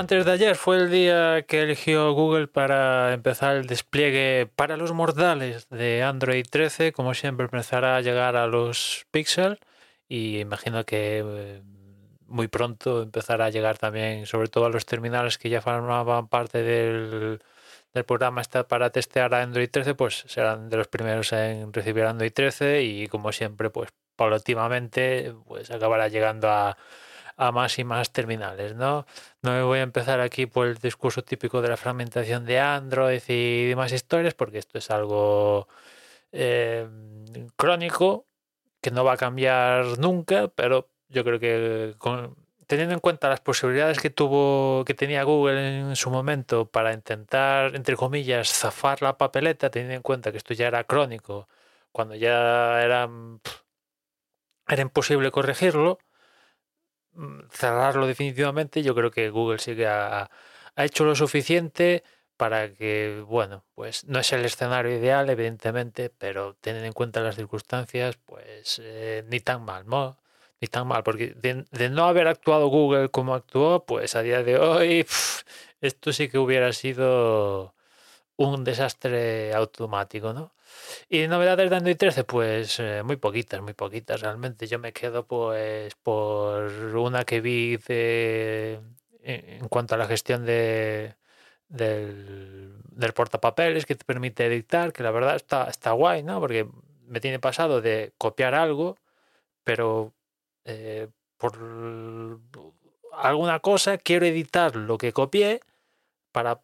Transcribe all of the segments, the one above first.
Antes de ayer fue el día que eligió Google para empezar el despliegue para los mortales de Android 13. Como siempre, empezará a llegar a los Pixel y imagino que eh, muy pronto empezará a llegar también, sobre todo a los terminales que ya formaban parte del, del programa está para testear a Android 13, pues serán de los primeros en recibir Android 13 y como siempre, pues paulativamente, pues acabará llegando a, a más y más terminales, ¿no? No me voy a empezar aquí por el discurso típico de la fragmentación de Android y demás historias, porque esto es algo eh, crónico que no va a cambiar nunca, pero yo creo que teniendo en cuenta las posibilidades que tuvo, que tenía Google en su momento para intentar, entre comillas, zafar la papeleta, teniendo en cuenta que esto ya era crónico, cuando ya era, era imposible corregirlo, cerrarlo definitivamente, yo creo que Google sí que ha, ha hecho lo suficiente para que, bueno, pues no es el escenario ideal, evidentemente, pero teniendo en cuenta las circunstancias, pues eh, ni tan mal, ¿no? ni tan mal, porque de, no haber actuado Google como actuó, pues a día de hoy esto sí que hubiera sido un desastre automático, ¿no? Y novedades de Android 13, pues eh, muy poquitas, muy poquitas realmente. Yo me quedo pues por una que vi de, en cuanto a la gestión de, del, del portapapeles que te permite editar, que la verdad está, está guay, ¿no? Porque me tiene pasado de copiar algo, pero eh, por alguna cosa quiero editar lo que copié para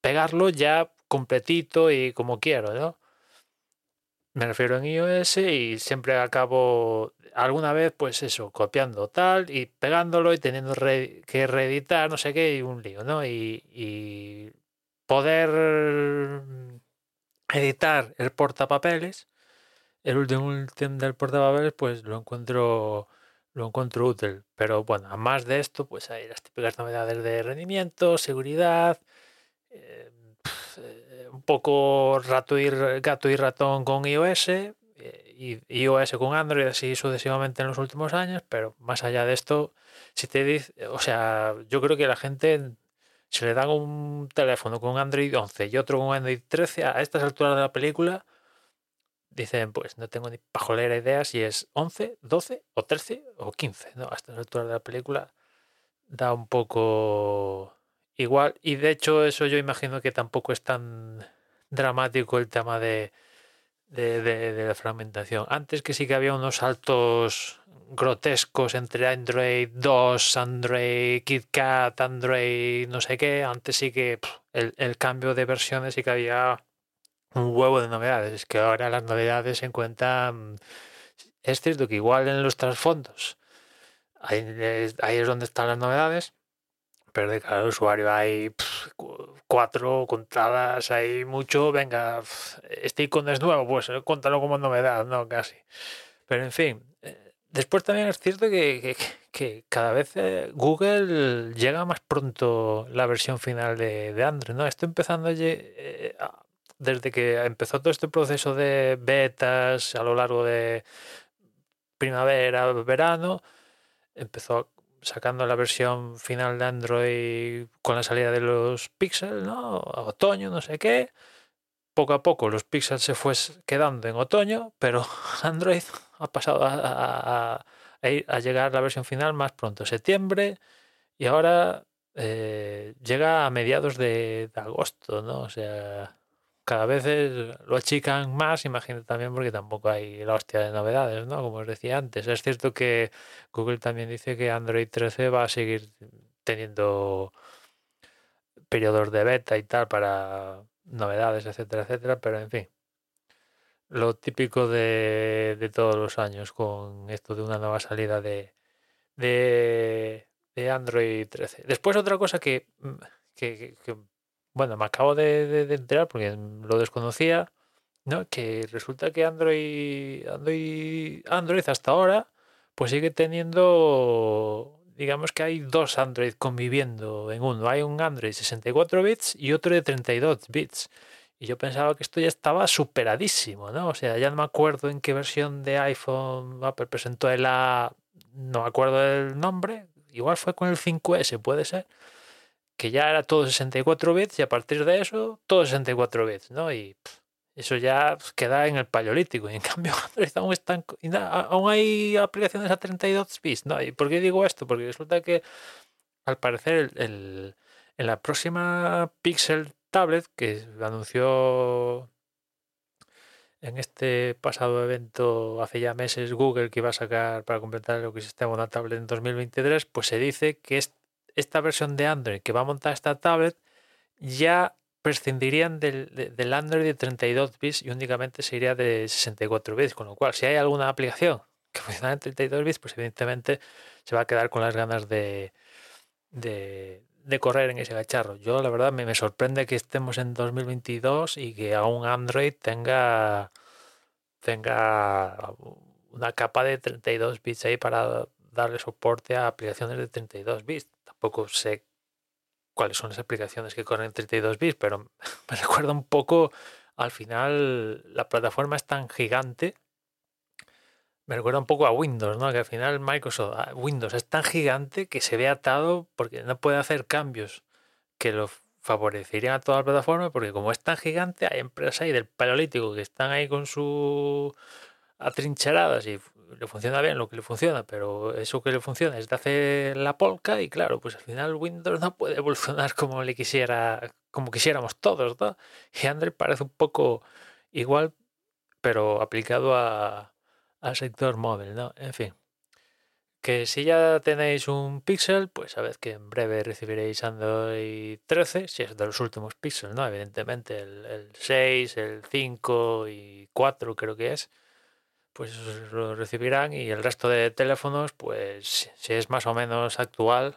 pegarlo ya completito y como quiero, ¿no? Me refiero en iOS y siempre acabo alguna vez, pues eso, copiando tal y pegándolo y teniendo que reeditar, no sé qué, y un lío, ¿no? Y, y poder editar el portapapeles, el último ítem del portapapeles, pues lo encuentro lo encuentro útil. Pero bueno, a más de esto, pues hay las típicas novedades de rendimiento, seguridad, eh, eh, un poco rato y, gato y ratón con iOS eh, y iOS con Android así sucesivamente en los últimos años, pero más allá de esto, si te dice, o sea, yo creo que la gente si le dan un teléfono con Android 11 y otro con Android 13 a estas alturas de la película, dicen, pues no tengo ni pajolera idea si es 11, 12 o 13 o 15, ¿no? A estas alturas de la película da un poco igual. Y de hecho eso yo imagino que tampoco es tan dramático el tema de, de, la fragmentación. Antes que sí que había unos saltos grotescos entre Android 2, Android KitKat, Android no sé qué. Antes sí que el, cambio de versiones sí que había un huevo de novedades. Es que ahora las novedades se encuentran. Es cierto que igual en los trasfondos ahí es donde están las novedades, pero de cada usuario hay cuatro contadas, hay mucho. Venga, este icono es nuevo, pues eh, cuéntalo como novedad, ¿no? Casi. Pero en fin, eh, después también es cierto que, que, cada vez eh, Google llega más pronto la versión final de, de Android, ¿no? Estoy empezando a, desde que empezó todo este proceso de betas a lo largo de primavera, verano, empezó sacando la versión final de Android con la salida de los píxeles, ¿no? A otoño, no sé qué. Poco a poco los píxeles se fue quedando en otoño, pero Android ha pasado a, a, llegar la versión final más pronto, septiembre, y ahora eh, llega a mediados de, de agosto, ¿no? O sea, cada vez lo achican más, imagino también porque tampoco hay la hostia de novedades, ¿no? Como os decía antes. Es cierto que Google también dice que Android 13 va a seguir teniendo periodos de beta y tal para novedades, etcétera, etcétera, pero en fin. Lo típico de, de todos los años con esto de una nueva salida de, de, Android 13. Después otra cosa que, que- bueno, me acabo de, de- de enterar porque lo desconocía, ¿no? Que resulta que Android, Android, Android hasta ahora, pues sigue teniendo, digamos que hay dos Android conviviendo en uno. Hay un Android 64 bits y otro de 32 bits. Y yo pensaba que esto ya estaba superadísimo, ¿no? O sea, ya no me acuerdo en qué versión de iPhone Apple presentó el A, no me acuerdo del nombre, igual fue con el 5S, puede ser, que ya era todo 64 bits y a partir de eso, todo 64 bits, ¿no? Y eso ya pues, queda en el paleolítico. Y en cambio, aún, están, aún hay aplicaciones a 32 bits, ¿no? ¿Y por qué digo esto? Porque resulta que al parecer el, en la próxima Pixel Tablet que anunció en este pasado evento hace ya meses Google que iba a sacar para completar el ecosistema una tablet en 2023, pues se dice que es- esta versión de Android que va a montar esta tablet ya prescindirían del, de- del Android de 32 bits y únicamente se iría de 64 bits, con lo cual si hay alguna aplicación que funciona en 32 bits, pues evidentemente se va a quedar con las ganas de, de, correr en ese cacharro. Yo la verdad me, me sorprende que estemos en 2022 y que aún Android tenga, tenga una capa de 32 bits ahí para darle soporte a aplicaciones de 32 bits. Tampoco sé cuáles son las aplicaciones que corren en 32 bits, pero me recuerda un poco, al final la plataforma es tan gigante, me recuerda un poco a Windows, ¿no? Que al final Microsoft, Windows es tan gigante que se ve atado porque no puede hacer cambios que lo favorecerían a toda la plataforma, porque como es tan gigante, hay empresas ahí del paleolítico que están ahí con su atrincheradas y le funciona bien lo que le funciona, pero eso que le funciona es de hacer la polca y claro, pues al final Windows no puede evolucionar como le quisiera, como quisiéramos todos, ¿no? Y Android parece un poco igual, pero aplicado a, al sector móvil, ¿no? En fin. Que si ya tenéis un Pixel, pues sabed que en breve recibiréis Android 13, si es de los últimos Pixel, ¿no? Evidentemente el, el 6, el 5 y 4 creo que es pues lo recibirán y el resto de teléfonos, pues si es más o menos actual,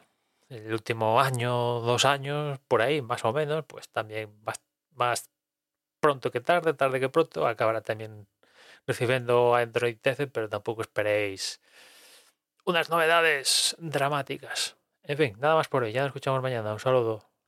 el último año, dos años, por ahí, más o menos, pues también más, más pronto que tarde, tarde que pronto, acabará también recibiendo Android 13, pero tampoco esperéis unas novedades dramáticas. En fin, nada más por hoy, ya nos escuchamos mañana, un saludo.